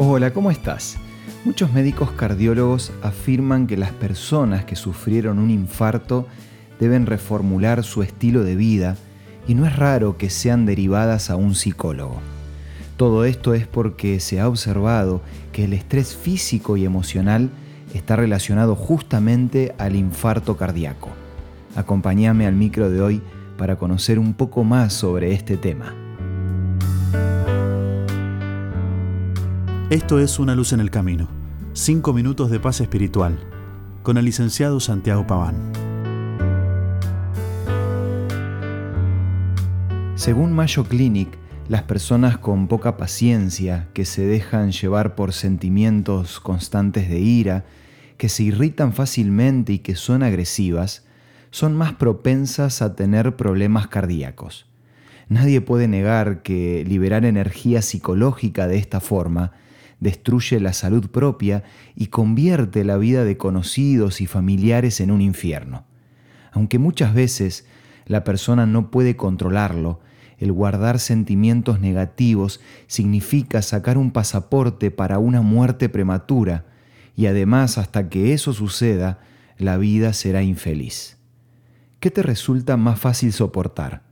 Hola, ¿cómo estás? Muchos médicos cardiólogos afirman que las personas que sufrieron un infarto deben reformular su estilo de vida y no es raro que sean derivadas a un psicólogo. Todo esto es porque se ha observado que el estrés físico y emocional está relacionado justamente al infarto cardíaco. Acompáñame al micro de hoy para conocer un poco más sobre este tema. Esto es Una luz en el camino. Cinco minutos de paz espiritual. Con el licenciado Santiago Paván. Según Mayo Clinic, las personas con poca paciencia, que se dejan llevar por sentimientos constantes de ira, que se irritan fácilmente y que son agresivas, son más propensas a tener problemas cardíacos. Nadie puede negar que liberar energía psicológica de esta forma destruye la salud propia y convierte la vida de conocidos y familiares en un infierno. Aunque muchas veces la persona no puede controlarlo, el guardar sentimientos negativos significa sacar un pasaporte para una muerte prematura y además hasta que eso suceda, la vida será infeliz. ¿Qué te resulta más fácil soportar?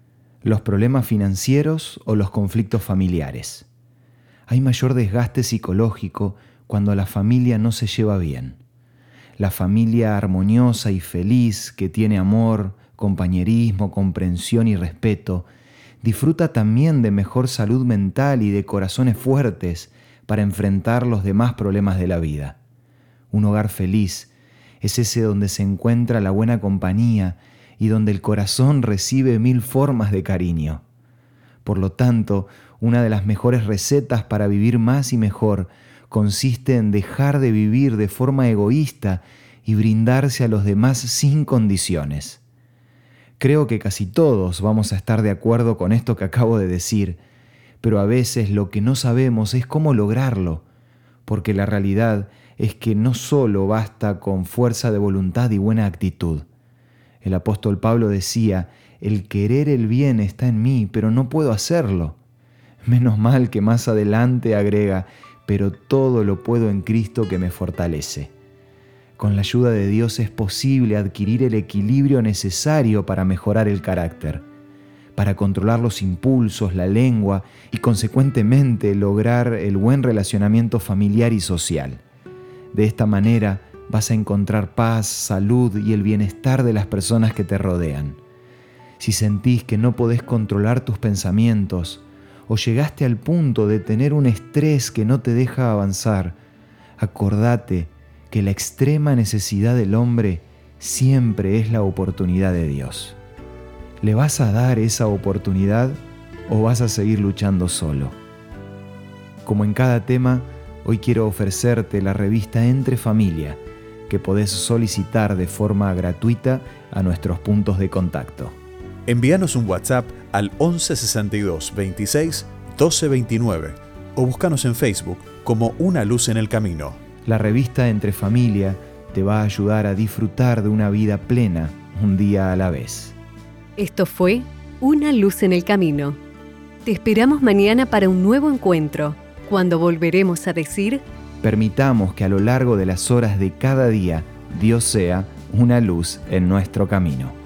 ¿Los problemas financieros o los conflictos familiares? Hay mayor desgaste psicológico cuando la familia no se lleva bien. La familia armoniosa y feliz que tiene amor, compañerismo, comprensión y respeto, disfruta también de mejor salud mental y de corazones fuertes para enfrentar los demás problemas de la vida. Un hogar feliz es ese donde se encuentra la buena compañía y donde el corazón recibe mil formas de cariño. Por lo tanto, una de las mejores recetas para vivir más y mejor consiste en dejar de vivir de forma egoísta y brindarse a los demás sin condiciones. Creo que casi todos vamos a estar de acuerdo con esto que acabo de decir, pero a veces lo que no sabemos es cómo lograrlo, porque la realidad es que no solo basta con fuerza de voluntad y buena actitud. El apóstol Pablo decía, el querer el bien está en mí, pero no puedo hacerlo. Menos mal que más adelante agrega, pero todo lo puedo en Cristo que me fortalece. Con la ayuda de Dios es posible adquirir el equilibrio necesario para mejorar el carácter, para controlar los impulsos, la lengua y consecuentemente lograr el buen relacionamiento familiar y social. De esta manera vas a encontrar paz, salud y el bienestar de las personas que te rodean. Si sentís que no podés controlar tus pensamientos, o llegaste al punto de tener un estrés que no te deja avanzar, acordate que la extrema necesidad del hombre siempre es la oportunidad de Dios. ¿Le vas a dar esa oportunidad o vas a seguir luchando solo? Como en cada tema, hoy quiero ofrecerte la revista Entre Familia, que podés solicitar de forma gratuita a nuestros puntos de contacto. Envíanos un WhatsApp al 1162 26 12 29 o búscanos en Facebook como Una Luz en el Camino. La revista Entre Familia te va a ayudar a disfrutar de una vida plena un día a la vez. Esto fue Una Luz en el Camino. Te esperamos mañana para un nuevo encuentro, cuando volveremos a decir... Permitamos que a lo largo de las horas de cada día Dios sea una luz en nuestro camino.